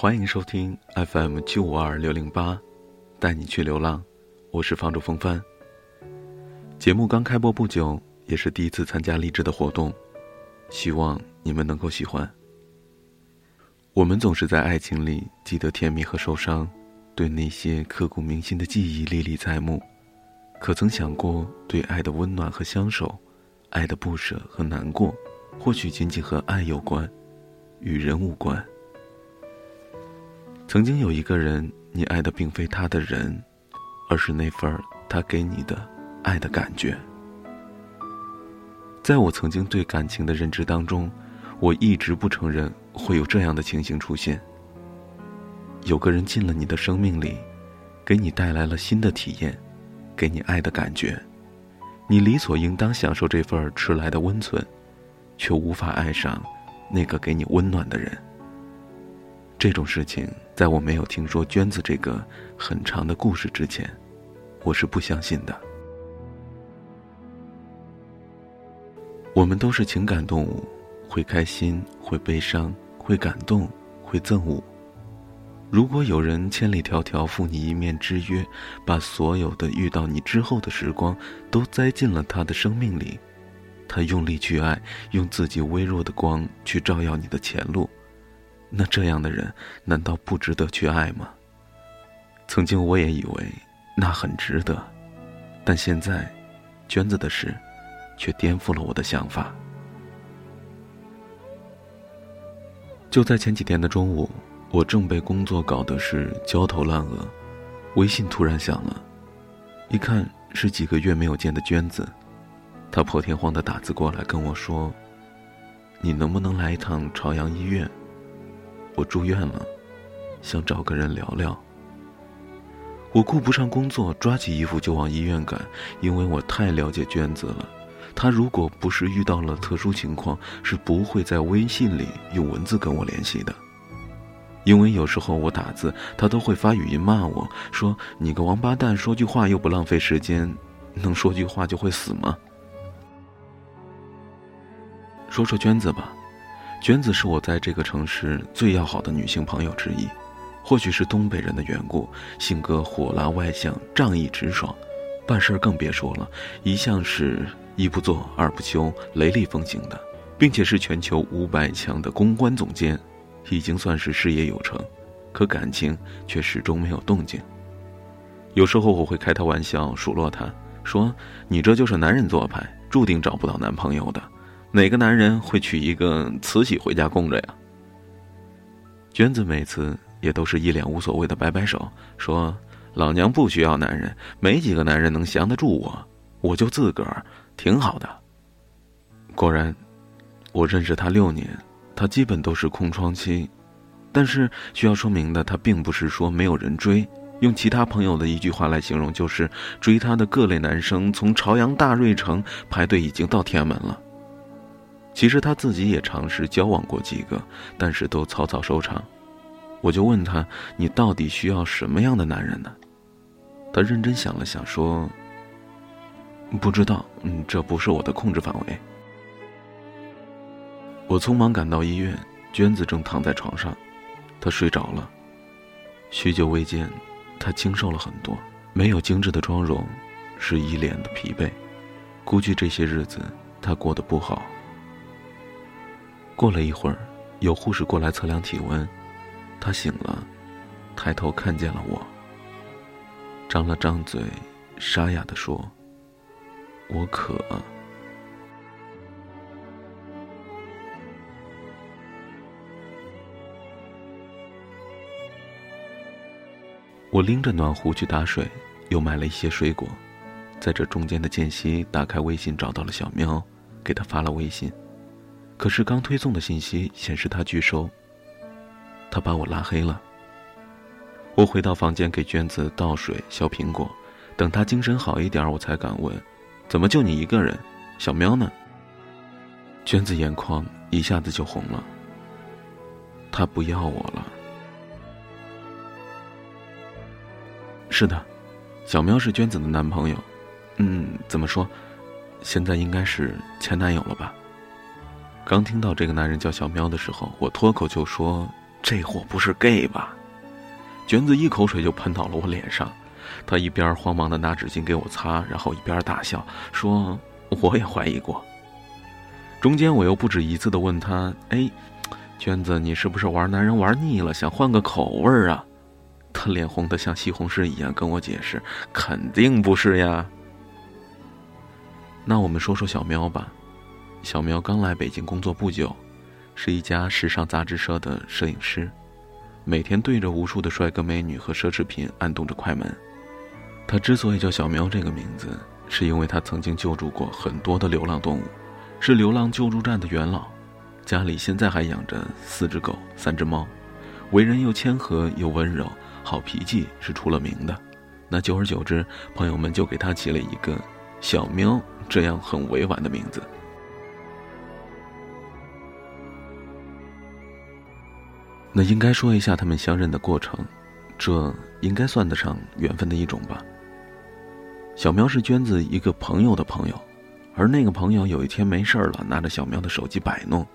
欢迎收听 FM 九五二六零八，带你去流浪。我是房主风帆。节目刚开播不久，也是第一次参加励志的活动，希望你们能够喜欢。我们总是在爱情里记得甜蜜和受伤，对那些刻骨铭心的记忆历历在目。可曾想过，对爱的温暖和相守，爱的不舍和难过，或许仅仅和爱有关，与人无关。曾经有一个人，你爱的并非他的人，而是那份他给你的爱的感觉。在我曾经对感情的认知当中，我一直不承认会有这样的情形出现。有个人进了你的生命里，给你带来了新的体验，给你爱的感觉，你理所应当享受这份迟来的温存，却无法爱上那个给你温暖的人。这种事情，在我没有听说娟子这个很长的故事之前，我是不相信的。我们都是情感动物，会开心，会悲伤，会感动，会憎恶。如果有人千里迢迢赴你一面之约，把所有的遇到你之后的时光都栽进了他的生命里，他用力去爱，用自己微弱的光去照耀你的前路。那这样的人，难道不值得去爱吗？曾经我也以为那很值得，但现在，娟子的事，却颠覆了我的想法。就在前几天的中午，我正被工作搞得是焦头烂额，微信突然响了，一看是几个月没有见的娟子，她破天荒的打字过来跟我说：“你能不能来一趟朝阳医院？”我住院了，想找个人聊聊。我顾不上工作，抓起衣服就往医院赶，因为我太了解娟子了。她如果不是遇到了特殊情况，是不会在微信里用文字跟我联系的。因为有时候我打字，她都会发语音骂我说：“你个王八蛋，说句话又不浪费时间，能说句话就会死吗？”说说娟子吧。娟子是我在这个城市最要好的女性朋友之一，或许是东北人的缘故，性格火辣外向、仗义直爽，办事更别说了，一向是一不做二不休、雷厉风行的，并且是全球五百强的公关总监，已经算是事业有成，可感情却始终没有动静。有时候我会开他玩笑数落他，说：“你这就是男人做派，注定找不到男朋友的。”哪个男人会娶一个慈禧回家供着呀？娟子每次也都是一脸无所谓的摆摆手，说：“老娘不需要男人，没几个男人能降得住我，我就自个儿挺好的。”果然，我认识他六年，他基本都是空窗期。但是需要说明的，他并不是说没有人追。用其他朋友的一句话来形容，就是追他的各类男生从朝阳大瑞城排队已经到天安门了。其实他自己也尝试交往过几个，但是都草草收场。我就问他：“你到底需要什么样的男人呢？”他认真想了想，说：“不知道，嗯，这不是我的控制范围。”我匆忙赶到医院，娟子正躺在床上，她睡着了。许久未见，她清瘦了很多，没有精致的妆容，是一脸的疲惫。估计这些日子她过得不好。过了一会儿，有护士过来测量体温，他醒了，抬头看见了我，张了张嘴，沙哑的说：“我渴。”我拎着暖壶去打水，又买了一些水果，在这中间的间隙，打开微信找到了小喵，给他发了微信。可是刚推送的信息显示他拒收。他把我拉黑了。我回到房间给娟子倒水、削苹果，等她精神好一点，我才敢问：“怎么就你一个人？小喵呢？”娟子眼眶一下子就红了。他不要我了。是的，小喵是娟子的男朋友。嗯，怎么说？现在应该是前男友了吧？刚听到这个男人叫小喵的时候，我脱口就说：“这货不是 gay 吧？”娟子一口水就喷到了我脸上，他一边慌忙的拿纸巾给我擦，然后一边大笑说：“我也怀疑过。”中间我又不止一次的问他：“哎，娟子，你是不是玩男人玩腻了，想换个口味啊？”他脸红的像西红柿一样跟我解释：“肯定不是呀。”那我们说说小喵吧。小喵刚来北京工作不久，是一家时尚杂志社的摄影师，每天对着无数的帅哥美女和奢侈品按动着快门。他之所以叫小喵这个名字，是因为他曾经救助过很多的流浪动物，是流浪救助站的元老，家里现在还养着四只狗、三只猫，为人又谦和又温柔，好脾气是出了名的。那久而久之，朋友们就给他起了一个“小喵”这样很委婉的名字。那应该说一下他们相认的过程，这应该算得上缘分的一种吧。小喵是娟子一个朋友的朋友，而那个朋友有一天没事了，拿着小喵的手机摆弄，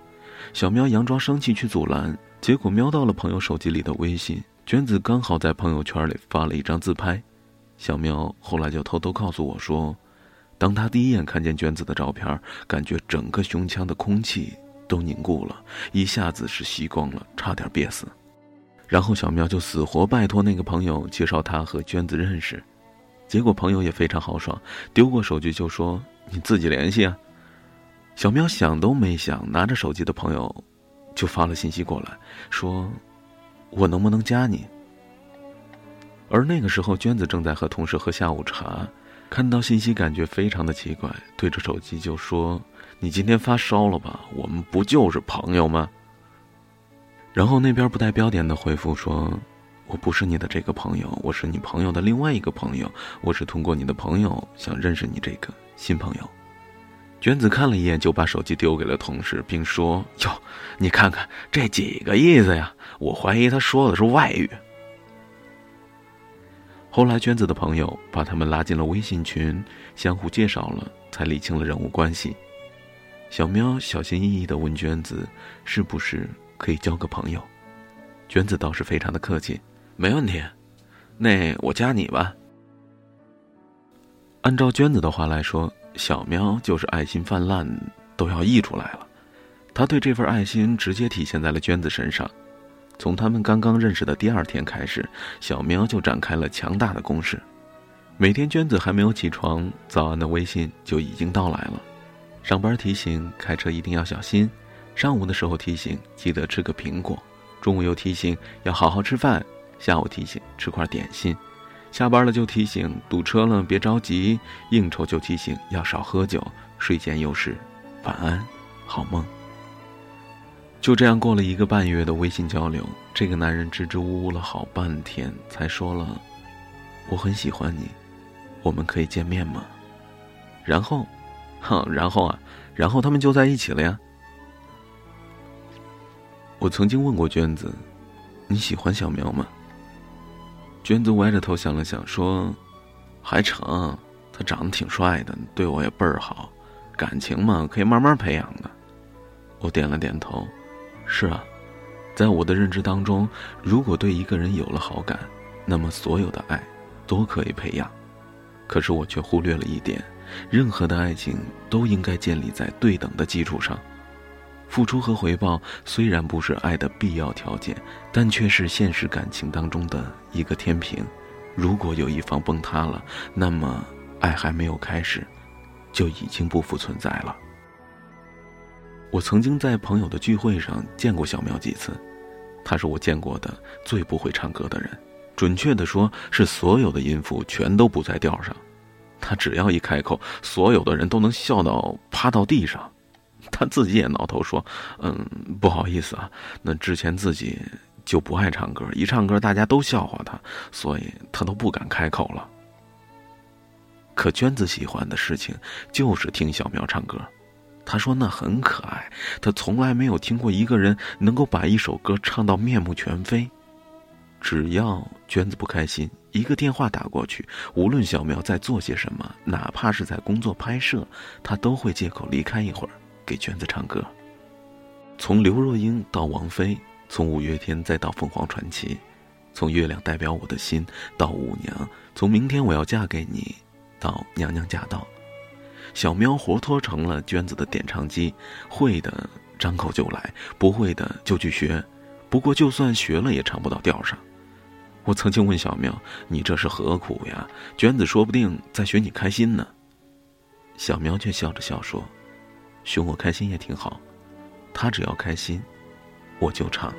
小喵佯装生气去阻拦，结果瞄到了朋友手机里的微信，娟子刚好在朋友圈里发了一张自拍，小喵后来就偷偷告诉我说，当他第一眼看见娟子的照片，感觉整个胸腔的空气。都凝固了，一下子是吸光了，差点憋死。然后小喵就死活拜托那个朋友介绍他和娟子认识，结果朋友也非常豪爽，丢过手机就说：“你自己联系啊。”小喵想都没想，拿着手机的朋友就发了信息过来，说：“我能不能加你？”而那个时候，娟子正在和同事喝下午茶，看到信息感觉非常的奇怪，对着手机就说。你今天发烧了吧？我们不就是朋友吗？然后那边不带标点的回复说：“我不是你的这个朋友，我是你朋友的另外一个朋友。我是通过你的朋友想认识你这个新朋友。”娟子看了一眼，就把手机丢给了同事，并说：“哟，你看看这几个意思呀？我怀疑他说的是外语。”后来，娟子的朋友把他们拉进了微信群，相互介绍了，才理清了人物关系。小喵小心翼翼的问娟子：“是不是可以交个朋友？”娟子倒是非常的客气：“没问题，那我加你吧。”按照娟子的话来说，小喵就是爱心泛滥，都要溢出来了。他对这份爱心直接体现在了娟子身上。从他们刚刚认识的第二天开始，小喵就展开了强大的攻势。每天娟子还没有起床，早安的微信就已经到来了。上班提醒开车一定要小心，上午的时候提醒记得吃个苹果，中午又提醒要好好吃饭，下午提醒吃块点心，下班了就提醒堵车了别着急，应酬就提醒要少喝酒，睡前又是晚安，好梦。就这样过了一个半月的微信交流，这个男人支支吾吾了好半天，才说了：“我很喜欢你，我们可以见面吗？”然后。哼，然后啊，然后他们就在一起了呀。我曾经问过娟子：“你喜欢小苗吗？”娟子歪着头想了想，说：“还成，他长得挺帅的，对我也倍儿好，感情嘛，可以慢慢培养的。”我点了点头：“是啊，在我的认知当中，如果对一个人有了好感，那么所有的爱都可以培养。可是我却忽略了一点。”任何的爱情都应该建立在对等的基础上，付出和回报虽然不是爱的必要条件，但却是现实感情当中的一个天平。如果有一方崩塌了，那么爱还没有开始，就已经不复存在了。我曾经在朋友的聚会上见过小苗几次，他是我见过的最不会唱歌的人，准确的说，是所有的音符全都不在调上。他只要一开口，所有的人都能笑到趴到地上。他自己也挠头说：“嗯，不好意思啊，那之前自己就不爱唱歌，一唱歌大家都笑话他，所以他都不敢开口了。”可娟子喜欢的事情就是听小苗唱歌，他说那很可爱。他从来没有听过一个人能够把一首歌唱到面目全非。只要娟子不开心，一个电话打过去，无论小苗在做些什么，哪怕是在工作拍摄，他都会借口离开一会儿，给娟子唱歌。从刘若英到王菲，从五月天再到凤凰传奇，从月亮代表我的心到舞娘，从明天我要嫁给你到娘娘驾到。小喵活脱成了娟子的点唱机，会的张口就来，不会的就去学。不过就算学了，也唱不到调上。我曾经问小喵：“你这是何苦呀？”娟子说不定在学你开心呢。小喵却笑着笑说：“熊我开心也挺好，他只要开心，我就唱。”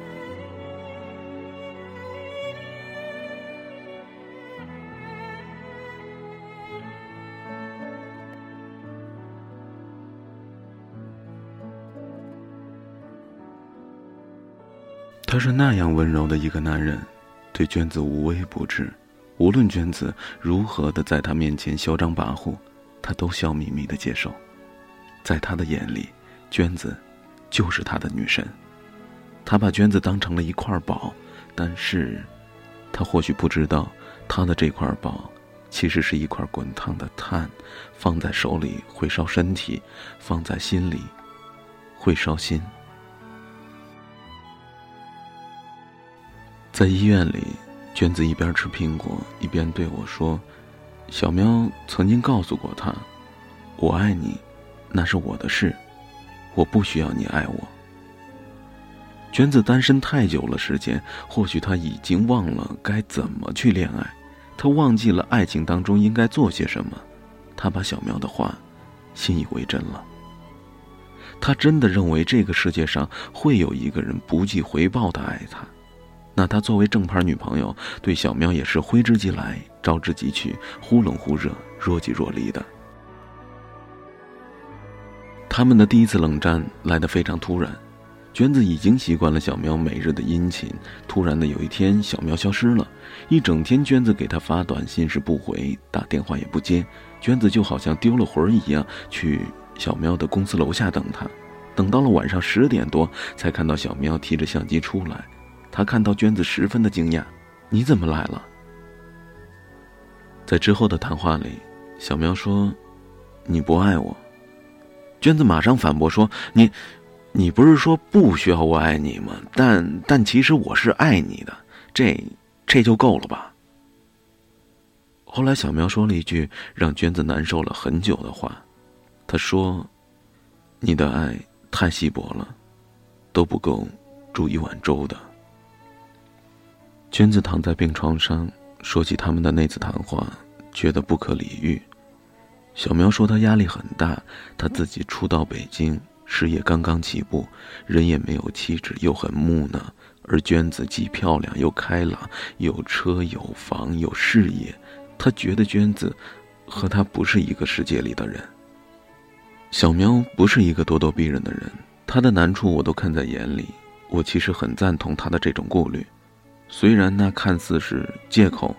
他是那样温柔的一个男人，对娟子无微不至，无论娟子如何的在他面前嚣张跋扈，他都笑眯眯的接受。在他的眼里，娟子就是他的女神，他把娟子当成了一块宝，但是，他或许不知道，他的这块宝，其实是一块滚烫的炭，放在手里会烧身体，放在心里，会烧心。在医院里，娟子一边吃苹果一边对我说：“小喵曾经告诉过他，我爱你，那是我的事，我不需要你爱我。”娟子单身太久了，时间或许他已经忘了该怎么去恋爱，他忘记了爱情当中应该做些什么，他把小喵的话信以为真了。他真的认为这个世界上会有一个人不计回报的爱他。那他作为正牌女朋友，对小喵也是挥之即来，招之即去，忽冷忽热，若即若离的。他们的第一次冷战来得非常突然，娟子已经习惯了小喵每日的殷勤，突然的有一天，小喵消失了，一整天，娟子给他发短信是不回，打电话也不接，娟子就好像丢了魂一样，去小喵的公司楼下等他，等到了晚上十点多，才看到小喵提着相机出来。他看到娟子，十分的惊讶：“你怎么来了？”在之后的谈话里，小喵说：“你不爱我。”娟子马上反驳说：“你，你不是说不需要我爱你吗？但但其实我是爱你的，这这就够了吧？”后来，小喵说了一句让娟子难受了很久的话，他说：“你的爱太稀薄了，都不够煮一碗粥的。”娟子躺在病床上，说起他们的那次谈话，觉得不可理喻。小苗说他压力很大，他自己初到北京，事业刚刚起步，人也没有气质，又很木讷。而娟子既漂亮又开朗，有车有房有事业，他觉得娟子和他不是一个世界里的人。小苗不是一个咄咄逼人的人，他的难处我都看在眼里，我其实很赞同他的这种顾虑。虽然那看似是借口，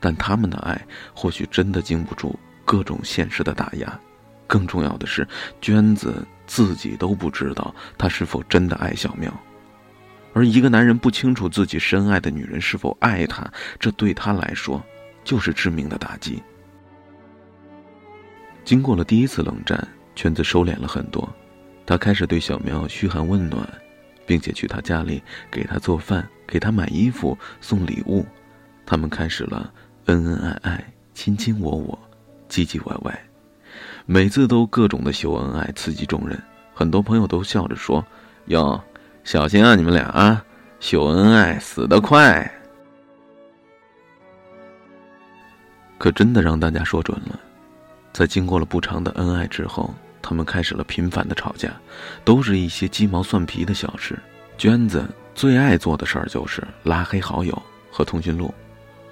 但他们的爱或许真的经不住各种现实的打压。更重要的是，娟子自己都不知道他是否真的爱小苗，而一个男人不清楚自己深爱的女人是否爱他，这对他来说就是致命的打击。经过了第一次冷战，娟子收敛了很多，他开始对小苗嘘寒问暖。并且去他家里给他做饭，给他买衣服，送礼物，他们开始了恩恩爱爱、卿卿我我、唧唧歪歪，每次都各种的秀恩爱，刺激众人。很多朋友都笑着说：“哟，小心啊，你们俩啊，秀恩爱死得快。”可真的让大家说准了，在经过了不长的恩爱之后。他们开始了频繁的吵架，都是一些鸡毛蒜皮的小事。娟子最爱做的事儿就是拉黑好友和通讯录，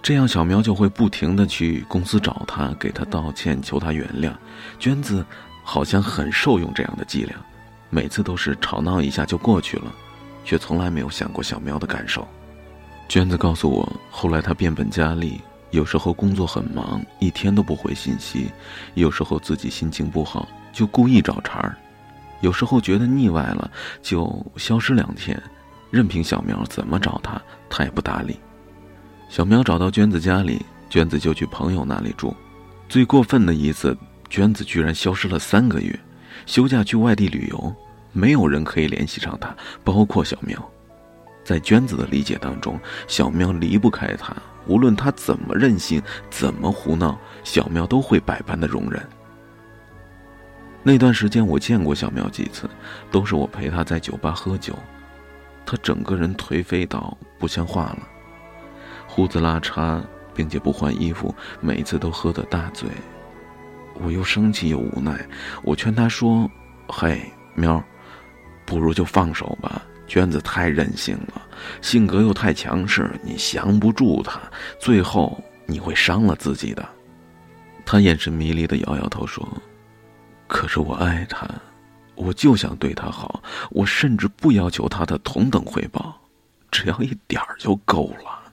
这样小苗就会不停的去公司找他，给他道歉，求他原谅。娟子好像很受用这样的伎俩，每次都是吵闹一下就过去了，却从来没有想过小苗的感受。娟子告诉我，后来她变本加厉，有时候工作很忙，一天都不回信息；有时候自己心情不好。就故意找茬儿，有时候觉得腻歪了，就消失两天，任凭小苗怎么找他，他也不搭理。小苗找到娟子家里，娟子就去朋友那里住。最过分的一次，娟子居然消失了三个月，休假去外地旅游，没有人可以联系上她，包括小苗。在娟子的理解当中，小喵离不开她，无论他怎么任性，怎么胡闹，小喵都会百般的容忍。那段时间我见过小喵几次，都是我陪他在酒吧喝酒，他整个人颓废到不像话了，胡子拉碴，并且不换衣服，每次都喝得大醉。我又生气又无奈，我劝他说：“嘿，喵，不如就放手吧。娟子太任性了，性格又太强势，你降不住她，最后你会伤了自己的。”他眼神迷离的摇摇头说。可是我爱他，我就想对他好，我甚至不要求他的同等回报，只要一点儿就够了，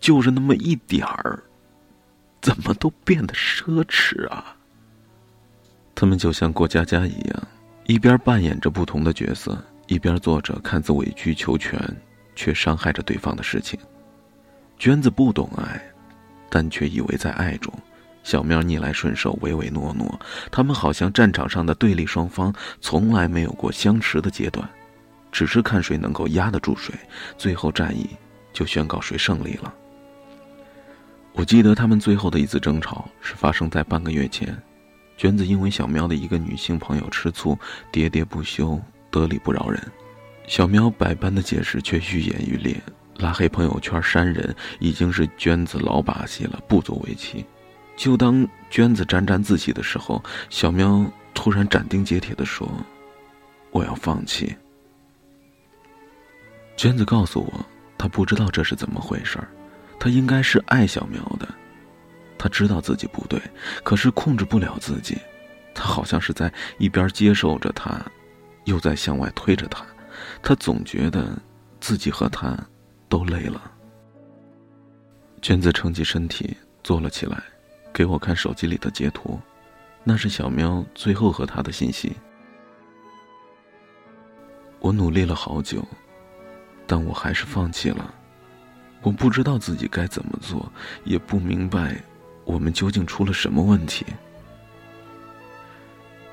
就是那么一点儿，怎么都变得奢侈啊！他们就像过家家一样，一边扮演着不同的角色，一边做着看似委曲求全却伤害着对方的事情。娟子不懂爱，但却以为在爱中。小喵逆来顺受，唯唯诺诺，他们好像战场上的对立双方，从来没有过相持的阶段，只是看谁能够压得住谁，最后战役就宣告谁胜利了。我记得他们最后的一次争吵是发生在半个月前，娟子因为小喵的一个女性朋友吃醋，喋喋不休，得理不饶人，小喵百般的解释却愈演愈烈，拉黑朋友圈删人已经是娟子老把戏了，不足为奇。就当娟子沾沾自喜的时候，小喵突然斩钉截铁的说：“我要放弃。”娟子告诉我，她不知道这是怎么回事儿，她应该是爱小喵的，她知道自己不对，可是控制不了自己，她好像是在一边接受着他，又在向外推着他，他总觉得自己和他都累了。娟子撑起身体坐了起来。给我看手机里的截图，那是小喵最后和他的信息。我努力了好久，但我还是放弃了。我不知道自己该怎么做，也不明白我们究竟出了什么问题。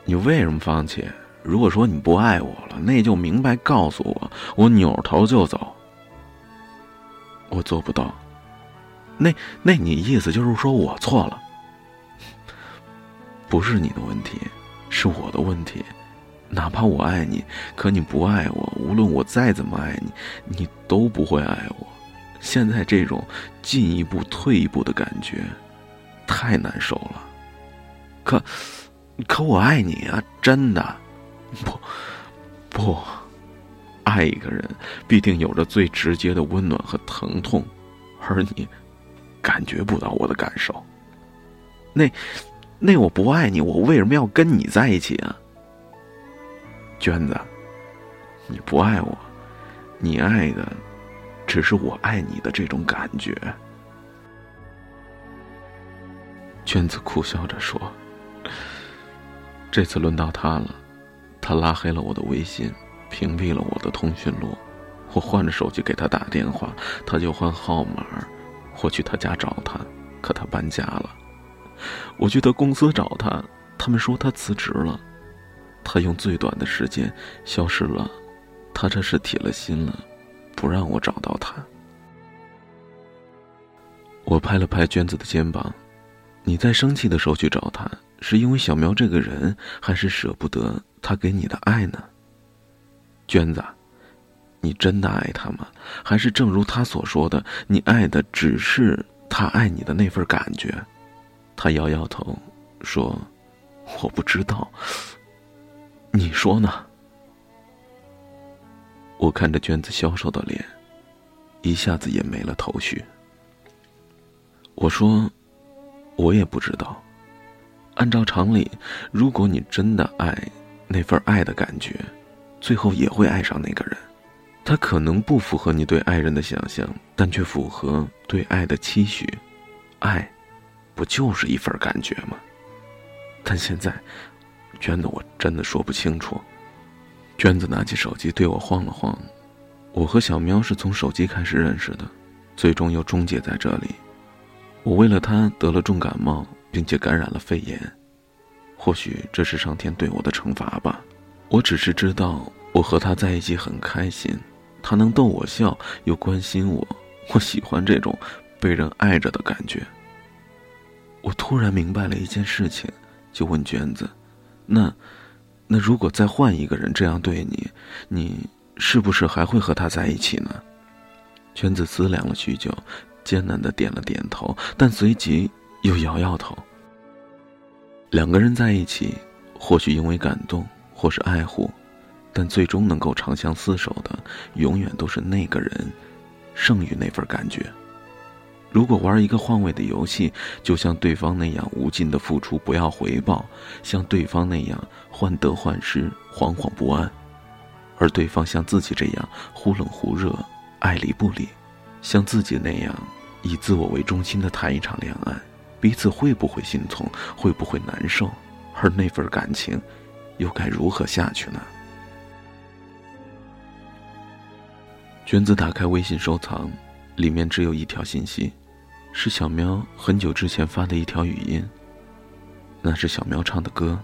你为什么放弃？如果说你不爱我了，那就明白告诉我，我扭头就走。我做不到。那那你意思就是说我错了？不是你的问题，是我的问题。哪怕我爱你，可你不爱我。无论我再怎么爱你，你都不会爱我。现在这种进一步退一步的感觉，太难受了。可，可我爱你啊，真的。不，不，爱一个人必定有着最直接的温暖和疼痛，而你感觉不到我的感受。那。那我不爱你，我为什么要跟你在一起啊？娟子，你不爱我，你爱的只是我爱你的这种感觉。娟子苦笑着说：“这次轮到他了，他拉黑了我的微信，屏蔽了我的通讯录。我换着手机给他打电话，他就换号码。我去他家找他，可他搬家了。”我去他公司找他，他们说他辞职了。他用最短的时间消失了，他这是铁了心了，不让我找到他。我拍了拍娟子的肩膀：“你在生气的时候去找他，是因为小苗这个人，还是舍不得他给你的爱呢？”娟子，你真的爱他吗？还是正如他所说的，你爱的只是他爱你的那份感觉？他摇摇头，说：“我不知道。你说呢？”我看着娟子消瘦的脸，一下子也没了头绪。我说：“我也不知道。按照常理，如果你真的爱那份爱的感觉，最后也会爱上那个人。他可能不符合你对爱人的想象，但却符合对爱的期许。爱。”不就是一份感觉吗？但现在，娟子，我真的说不清楚。娟子拿起手机对我晃了晃。我和小喵是从手机开始认识的，最终又终结在这里。我为了他得了重感冒，并且感染了肺炎。或许这是上天对我的惩罚吧。我只是知道，我和他在一起很开心，他能逗我笑，又关心我，我喜欢这种被人爱着的感觉。我突然明白了一件事情，就问娟子：“那，那如果再换一个人这样对你，你是不是还会和他在一起呢？”娟子思量了许久，艰难的点了点头，但随即又摇摇头。两个人在一起，或许因为感动，或是爱护，但最终能够长相厮守的，永远都是那个人，胜于那份感觉。如果玩一个换位的游戏，就像对方那样无尽的付出不要回报，像对方那样患得患失惶惶不安，而对方像自己这样忽冷忽热爱理不理，像自己那样以自我为中心的谈一场恋爱，彼此会不会心痛，会不会难受？而那份感情，又该如何下去呢？娟子打开微信收藏，里面只有一条信息。是小喵很久之前发的一条语音。那是小喵唱的歌，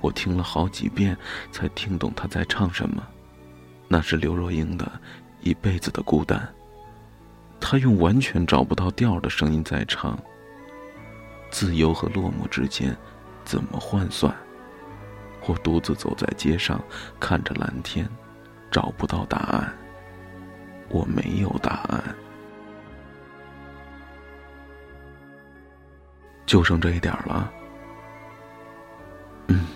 我听了好几遍才听懂他在唱什么。那是刘若英的《一辈子的孤单》。他用完全找不到调的声音在唱。自由和落寞之间，怎么换算？我独自走在街上，看着蓝天，找不到答案。我没有答案。就剩这一点了。嗯，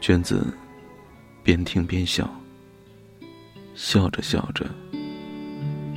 娟子边听边笑，笑着笑着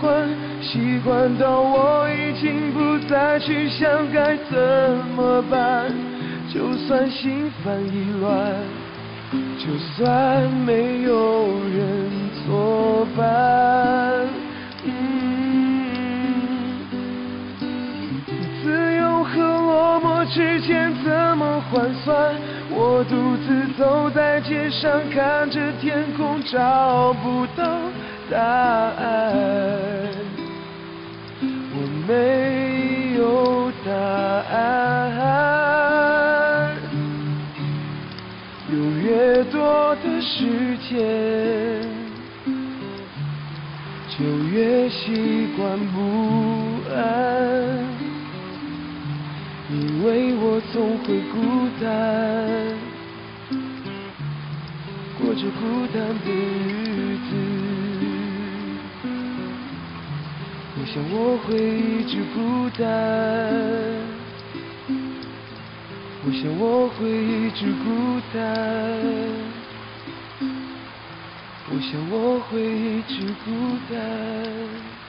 惯，习惯到我已经不再去想该怎么办。就算心烦意乱，就算没有人作伴，自由和落寞之间怎么换算？我独自走在街上，看着天空，找不到答案。没有答案。有越多的时间，就越习惯不安，因为我总会孤单，过着孤单的日想我会一直孤单，我想我会一直孤单，我想我会一直孤单。